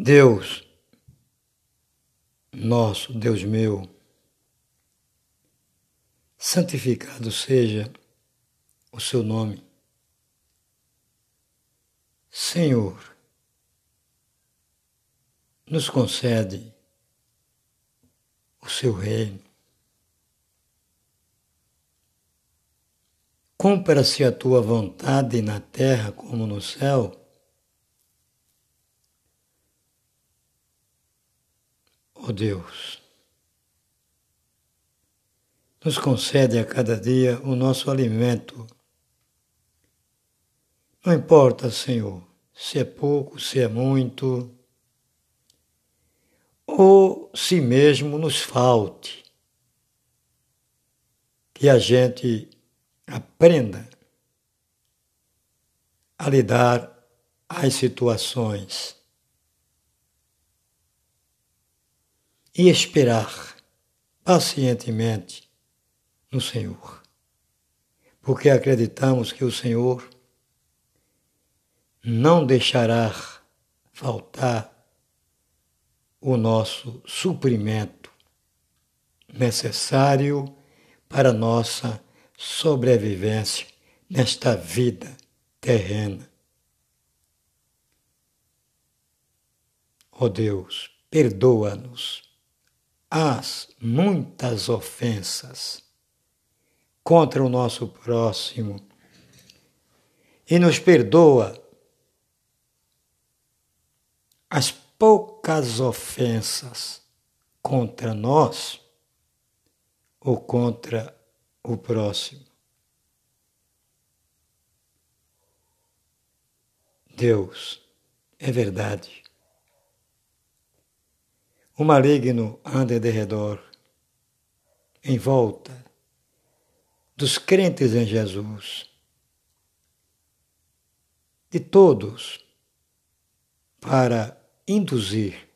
Deus, nosso Deus meu, santificado seja o seu nome. Senhor, nos concede o seu reino. Cumpra-se a tua vontade na terra como no céu. Ó oh Deus, nos concede a cada dia o nosso alimento. Não importa, Senhor, se é pouco, se é muito, ou se mesmo nos falte, que a gente aprenda a lidar às situações e esperar pacientemente no Senhor, porque acreditamos que o Senhor não deixará faltar o nosso suprimento necessário para nossa sobrevivência nesta vida terrena. Ó oh Deus, perdoa-nos as muitas ofensas contra o nosso próximo e nos perdoa as poucas ofensas contra nós ou contra o próximo. Deus, é verdade. O maligno anda de redor, em volta dos crentes em Jesus, de todos, para induzir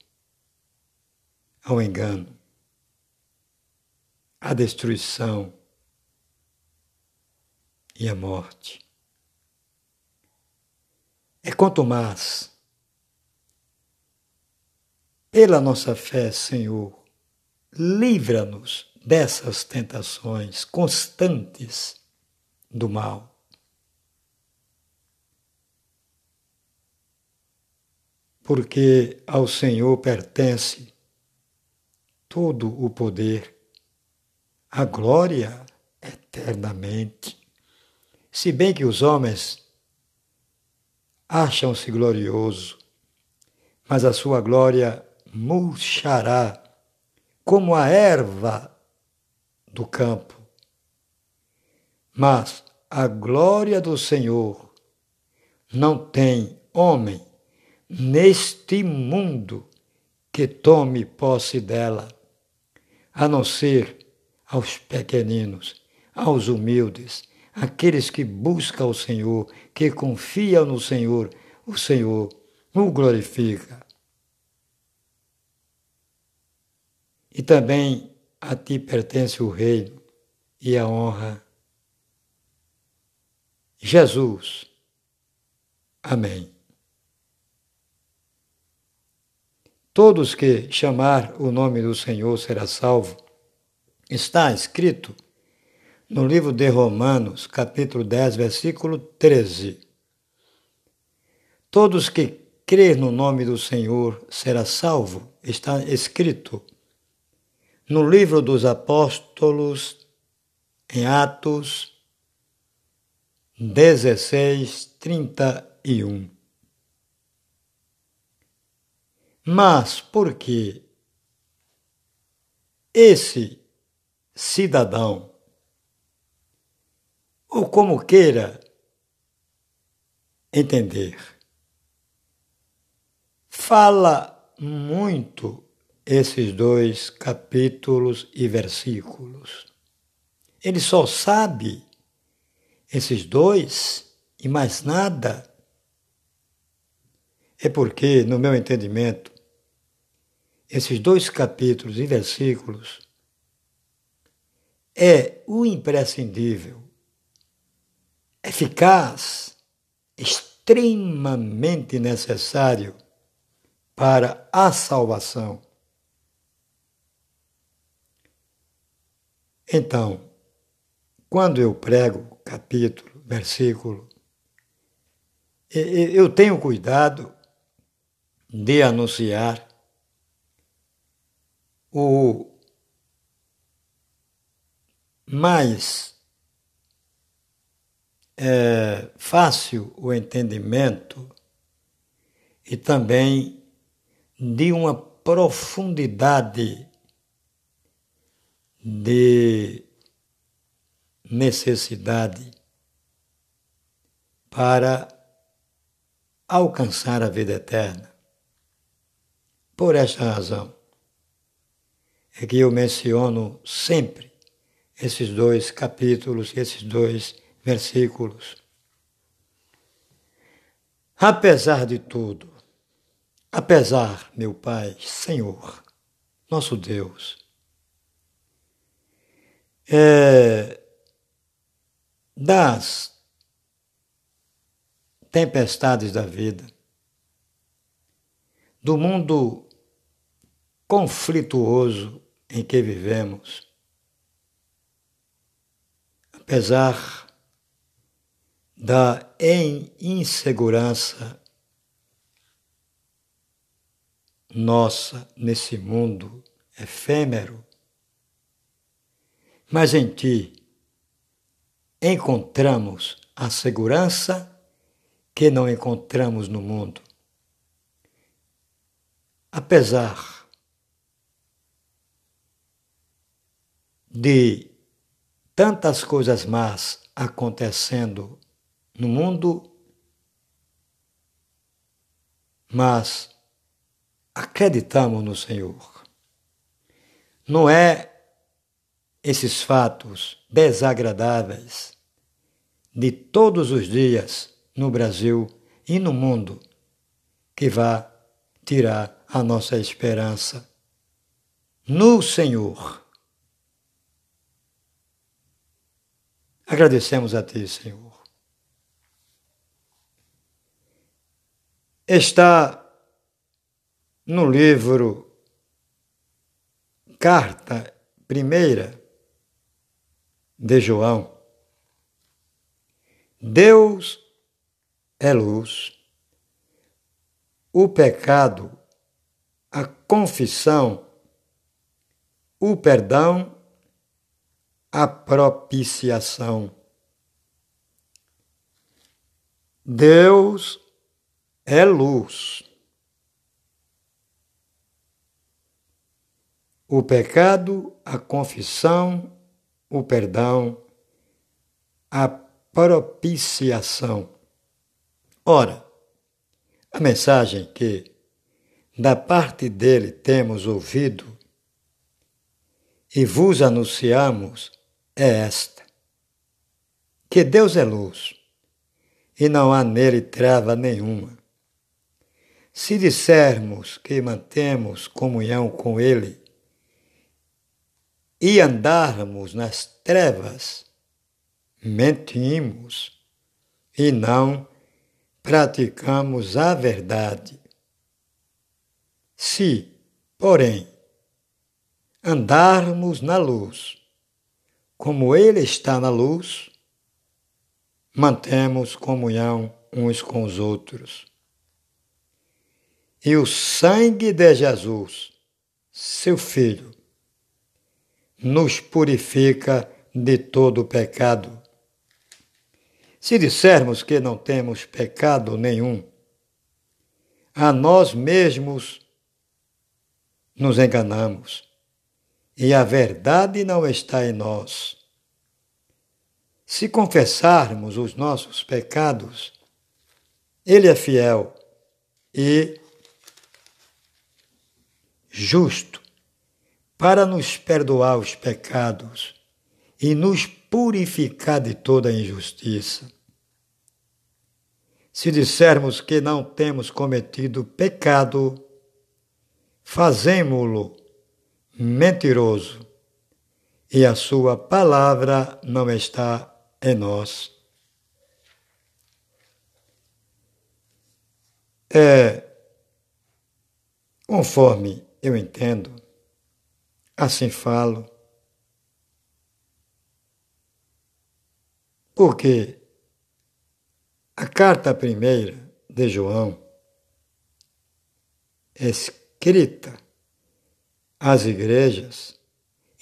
ao engano, à destruição, e a morte. É quanto mais, pela nossa fé, Senhor, livra-nos dessas tentações constantes do mal. Porque ao Senhor pertence todo o poder, a glória eternamente. Se bem que os homens acham-se glorioso, mas a sua glória murchará como a erva do campo. Mas a glória do Senhor não tem homem neste mundo que tome posse dela, a não ser aos pequeninos, aos humildes, aqueles que buscam o Senhor, que confiam no Senhor, o Senhor o glorifica. E também a ti pertence o reino e a honra. Jesus. Amém. Todos que chamar o nome do Senhor será salvo. Está escrito no livro de Romanos, capítulo 10, versículo 13. Todos que crer no nome do Senhor será salvo, está escrito no livro dos apóstolos, em Atos 16, 31. Mas por que esse cidadão ou como queira entender. Fala muito esses dois capítulos e versículos. Ele só sabe esses dois e mais nada. É porque, no meu entendimento, esses dois capítulos e versículos é o imprescindível eficaz, extremamente necessário para a salvação. Então, quando eu prego capítulo, versículo, eu tenho cuidado de anunciar o mais é, fácil o entendimento e também de uma profundidade de necessidade para alcançar a vida eterna. Por esta razão é que eu menciono sempre esses dois capítulos, esses dois versículos. Apesar de tudo, apesar, meu Pai, Senhor, nosso Deus, é, das tempestades da vida, do mundo conflituoso em que vivemos, apesar da insegurança nossa nesse mundo efêmero, mas em ti encontramos a segurança que não encontramos no mundo. Apesar de tantas coisas más acontecendo no mundo, mas acreditamos no Senhor. Não é esses fatos desagradáveis de todos os dias no Brasil e no mundo que vá tirar a nossa esperança no Senhor. Agradecemos a Ti, Senhor. Está no livro Carta Primeira de João. Deus é luz. O pecado, a confissão, o perdão, a propiciação. Deus é luz. O pecado, a confissão, o perdão, a propiciação. Ora, a mensagem que da parte dele temos ouvido e vos anunciamos é esta: que Deus é luz e não há nele trava nenhuma. Se dissermos que mantemos comunhão com ele e andarmos nas trevas, mentimos e não praticamos a verdade. Se, porém, andarmos na luz, como Ele está na luz, mantemos comunhão uns com os outros. E o sangue de Jesus, seu Filho, nos purifica de todo pecado. Se dissermos que não temos pecado nenhum, a nós mesmos nos enganamos e a verdade não está em nós. Se confessarmos os nossos pecados, Ele é fiel e justo para nos perdoar os pecados e nos purificar de toda injustiça. Se dissermos que não temos cometido pecado, fazemo-lo mentiroso e a sua palavra não está em nós. É Conforme eu entendo, assim falo, porque a carta primeira de João, escrita às igrejas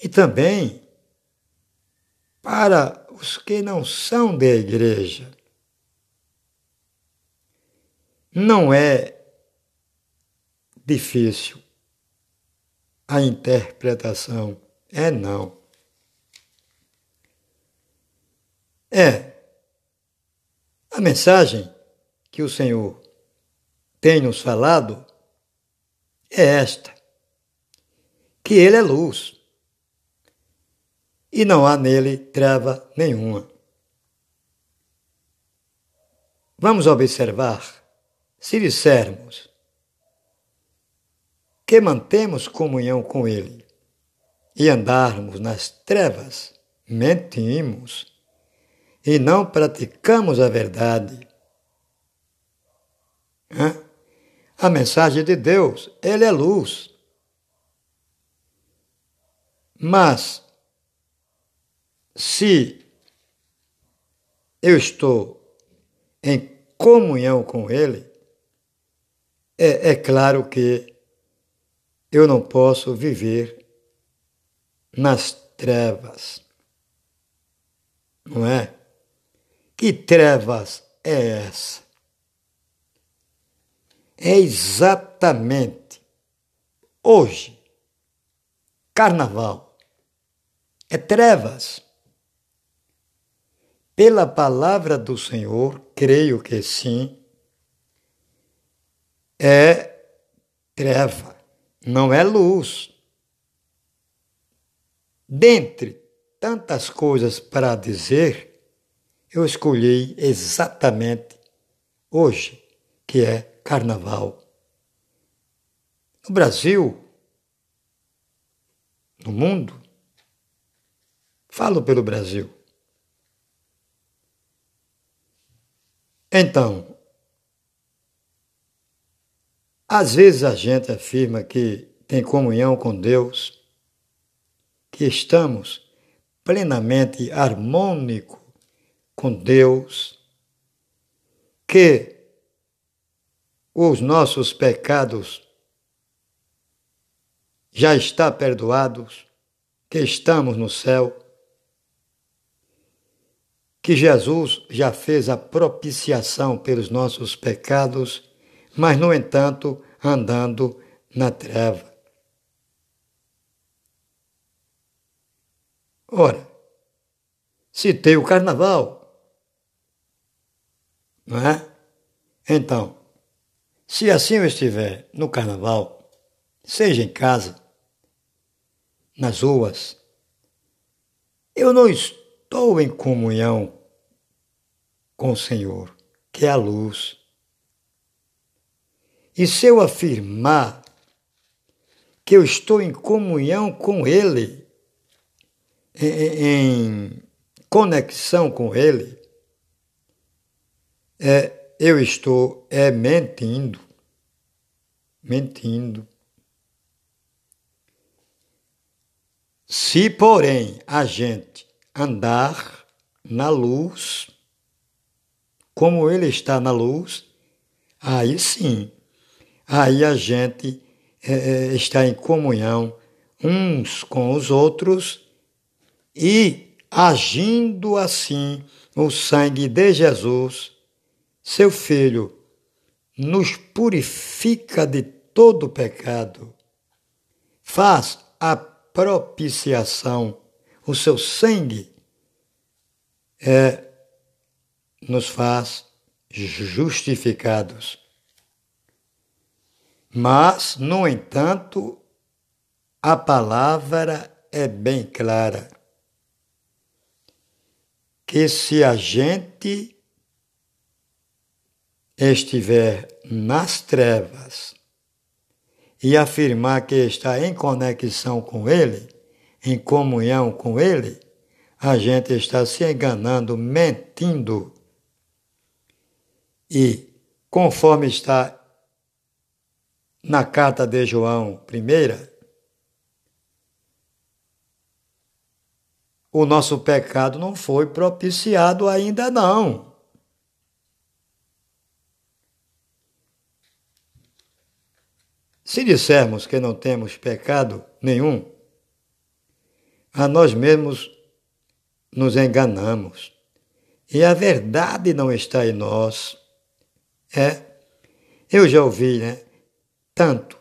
e também para os que não são da igreja, não é difícil a interpretação. É não. É a mensagem que o Senhor tem nos falado é esta: que Ele é luz e não há nele treva nenhuma. Vamos observar se dissermos que mantemos comunhão com Ele e andarmos nas trevas, mentimos e não praticamos a verdade. Hã? A mensagem de Deus, Ele é luz. Mas, se eu estou em comunhão com Ele, é, é claro que eu não posso viver nas trevas. Não é? Que trevas é essa? É exatamente hoje, carnaval, é trevas. Pela palavra do Senhor, creio que sim, é treva, não é luz. Dentre tantas coisas para dizer, eu escolhi exatamente hoje, que é Carnaval. No Brasil, no mundo, falo pelo Brasil. Então, às vezes a gente afirma que tem comunhão com Deus, que estamos plenamente harmônicos com Deus, que os nossos pecados já está perdoados, que estamos no céu, que Jesus já fez a propiciação pelos nossos pecados, mas no entanto andando na treva. Ora, citei o carnaval, não é? Então, se assim eu estiver no carnaval, seja em casa, nas ruas, eu não estou em comunhão com o Senhor, que é a luz. E se eu afirmar que eu estou em comunhão com Ele, em, conexão com Ele, é, eu estou é mentindo, mentindo. Se, porém, a gente andar na luz, como ele está na luz, aí sim, aí a gente é, é está em comunhão uns com os outros e agindo assim o sangue de Jesus seu Filho nos purifica de todo pecado, faz a propiciação, o seu sangue é, nos faz justificados. Mas, no entanto, a palavra é bem clara. Que se a gente estiver nas trevas e afirmar que está em conexão com Ele, em comunhão com Ele, a gente está se enganando, mentindo. E conforme está na carta de João, primeira, o nosso pecado não foi propiciado ainda não. Se dissermos que não temos pecado nenhum, a nós mesmos nos enganamos. E a verdade não está em nós. É, eu já ouvi, né? Tanto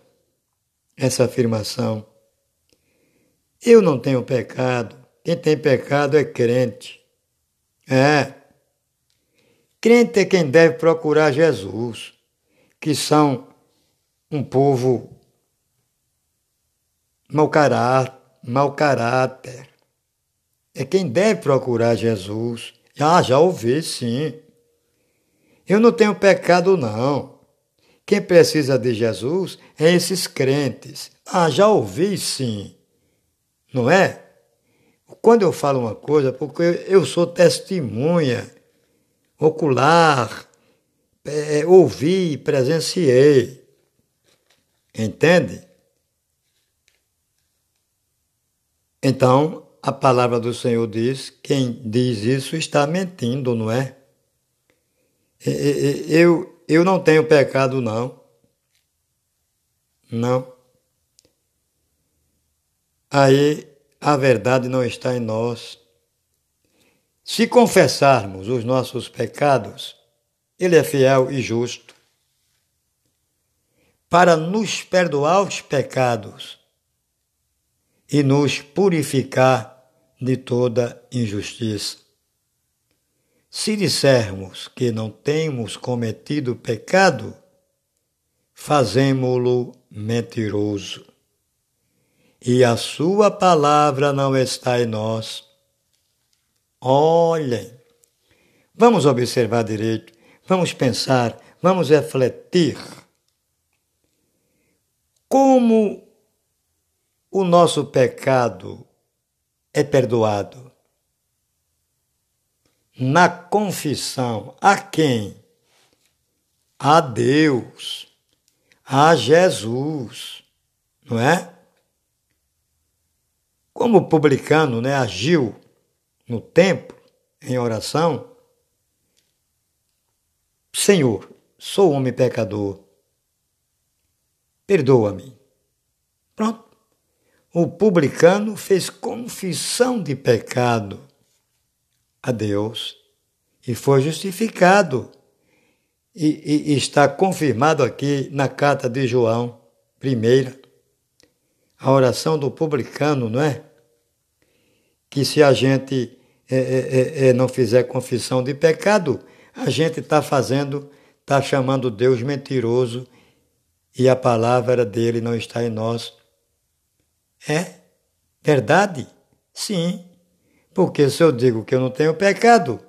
essa afirmação. Eu não tenho pecado. Quem tem pecado é crente. É. Crente é quem deve procurar Jesus, que são um povo mau caráter, caráter. É quem deve procurar Jesus. Ah, já ouvi, sim. Eu não tenho pecado, não. Quem precisa de Jesus é esses crentes. Ah, já ouvi, sim. Não é? Quando eu falo uma coisa, porque eu sou testemunha ocular, é, ouvi, presenciei. Entende? Então, a palavra do Senhor diz: quem diz isso está mentindo, não é? Eu, eu não tenho pecado, não. Não. Aí a verdade não está em nós. Se confessarmos os nossos pecados, Ele é fiel e justo para nos perdoar os pecados e nos purificar de toda injustiça. Se dissermos que não temos cometido pecado, fazemo-lo mentiroso. E a sua palavra não está em nós. Olhem, vamos observar direito, vamos pensar, vamos refletir. Como o nosso pecado é perdoado. Na confissão, a quem? A Deus, a Jesus, não é? Como o publicano né, agiu no templo, em oração, Senhor, sou homem pecador, perdoa-me. Pronto o publicano fez confissão de pecado a Deus e foi justificado. E, e, está confirmado aqui na carta de João, primeira, a oração do publicano, não é? Que se a gente é, é, é, é não fizer confissão de pecado, a gente está fazendo, está chamando Deus mentiroso e a palavra dele não está em nós. É verdade? Sim. Porque se eu digo que eu não tenho pecado,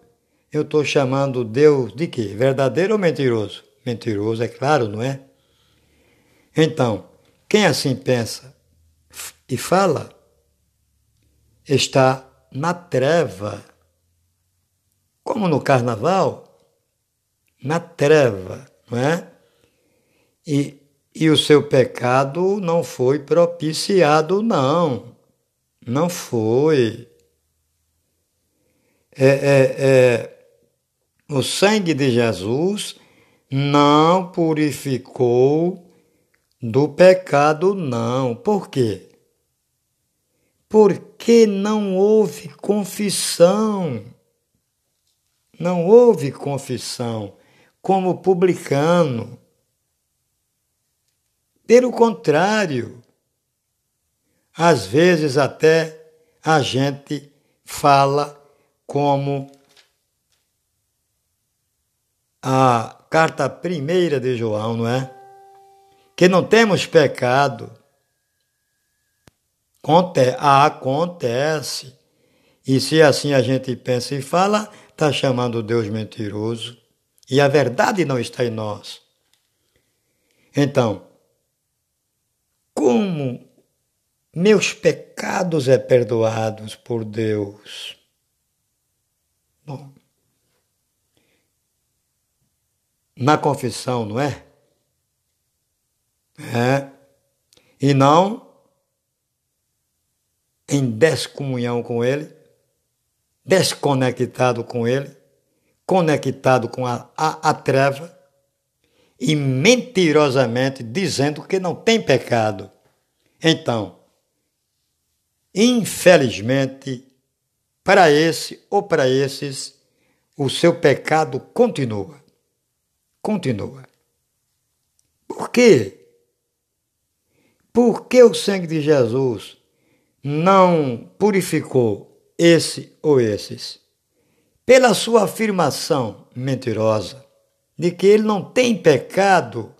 eu estou chamando Deus de quê? Verdadeiro ou mentiroso? Mentiroso, é claro, não é? Então, quem assim pensa e fala, está na treva. Como no carnaval, na treva, não é? E e o seu pecado não foi propiciado, não. Não foi. É, é, é, o sangue de Jesus não purificou do pecado, não. Por quê? Porque não houve confissão. Não houve confissão, como publicano pelo contrário, às vezes até a gente fala como a carta primeira de João, não é? Que não temos pecado. Acontece. E se assim a gente pensa e fala, está chamando Deus mentiroso. E a verdade não está em nós. Então, como meus pecados é perdoados por Deus. Bom, na confissão, não é? É, e não em descomunhão com Ele, desconectado com Ele, conectado com a, a, a treva e mentirosamente dizendo que não tem pecado. Então, infelizmente, para esse ou para esses, o seu pecado continua. Continua. Por quê? Porque o sangue de Jesus não purificou esse ou esses? Pela sua afirmação mentirosa de que ele não tem pecado,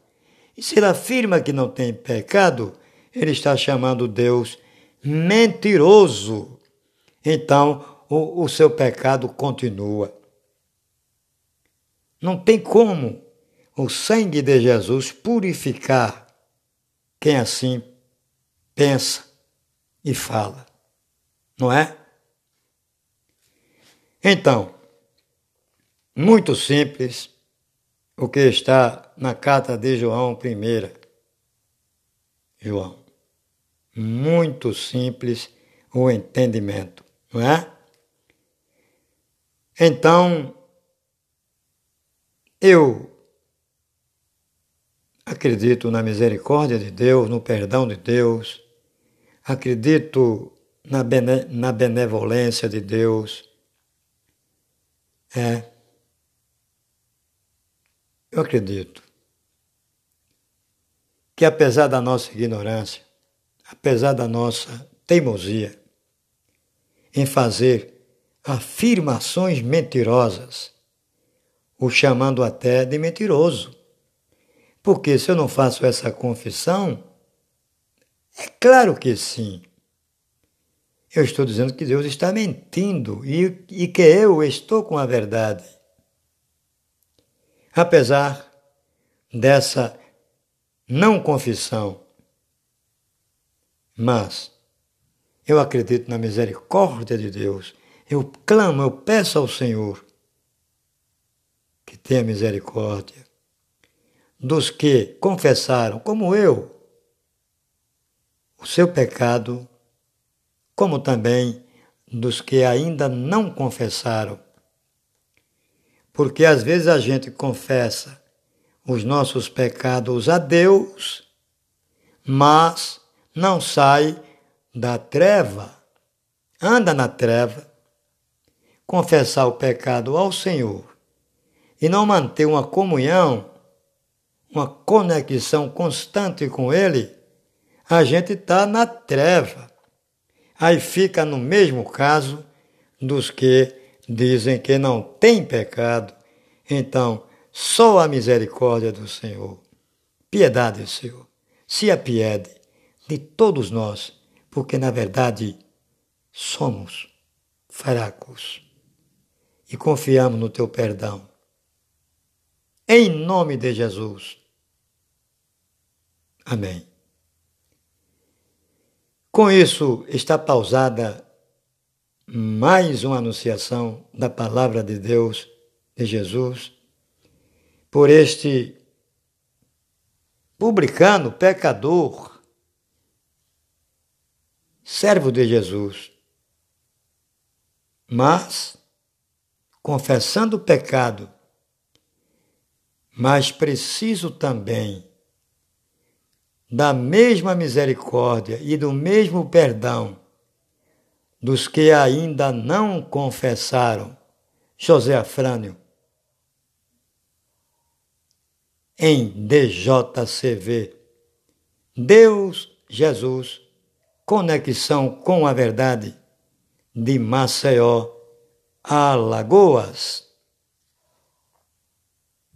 e se ele afirma que não tem pecado, ele está chamando Deus mentiroso. Então, o, o seu pecado continua. Não tem como o sangue de Jesus purificar quem assim pensa e fala, não é? Então, muito simples o que está na carta de João I. João. Muito simples o entendimento, não é? Então, eu acredito na misericórdia de Deus, no perdão de Deus, acredito na, bene, na benevolência de Deus. É. Eu acredito que, apesar da nossa ignorância, apesar da nossa teimosia em fazer afirmações mentirosas, o chamando até de mentiroso. Porque se eu não faço essa confissão, é claro que sim. Eu estou dizendo que Deus está mentindo e, e que eu estou com a verdade. Apesar dessa não confissão, mas eu acredito na misericórdia de Deus eu clamo, eu peço ao Senhor que tenha misericórdia dos que confessaram, como eu, o seu pecado, como também dos que ainda não confessaram. Porque às vezes a gente confessa os nossos pecados a Deus, mas não sai da treva, anda na treva confessar o pecado ao Senhor e não manter uma comunhão, uma conexão constante com Ele, a gente está na treva. Aí fica no mesmo caso dos que dizem que não tem pecado. Então, só a misericórdia do Senhor, piedade, Senhor, se apiede de todos nós, porque na verdade somos fracos e confiamos no teu perdão. Em nome de Jesus. Amém. Com isso está pausada mais uma anunciação da palavra de Deus, de Jesus, por este publicano, pecador, servo de Jesus. Mas confessando o pecado, mas preciso também da mesma misericórdia e do mesmo perdão dos que ainda não confessaram. José Afrânio. Em DJCV. Deus, Jesus, conexão com a verdade de Maceió Alagoas.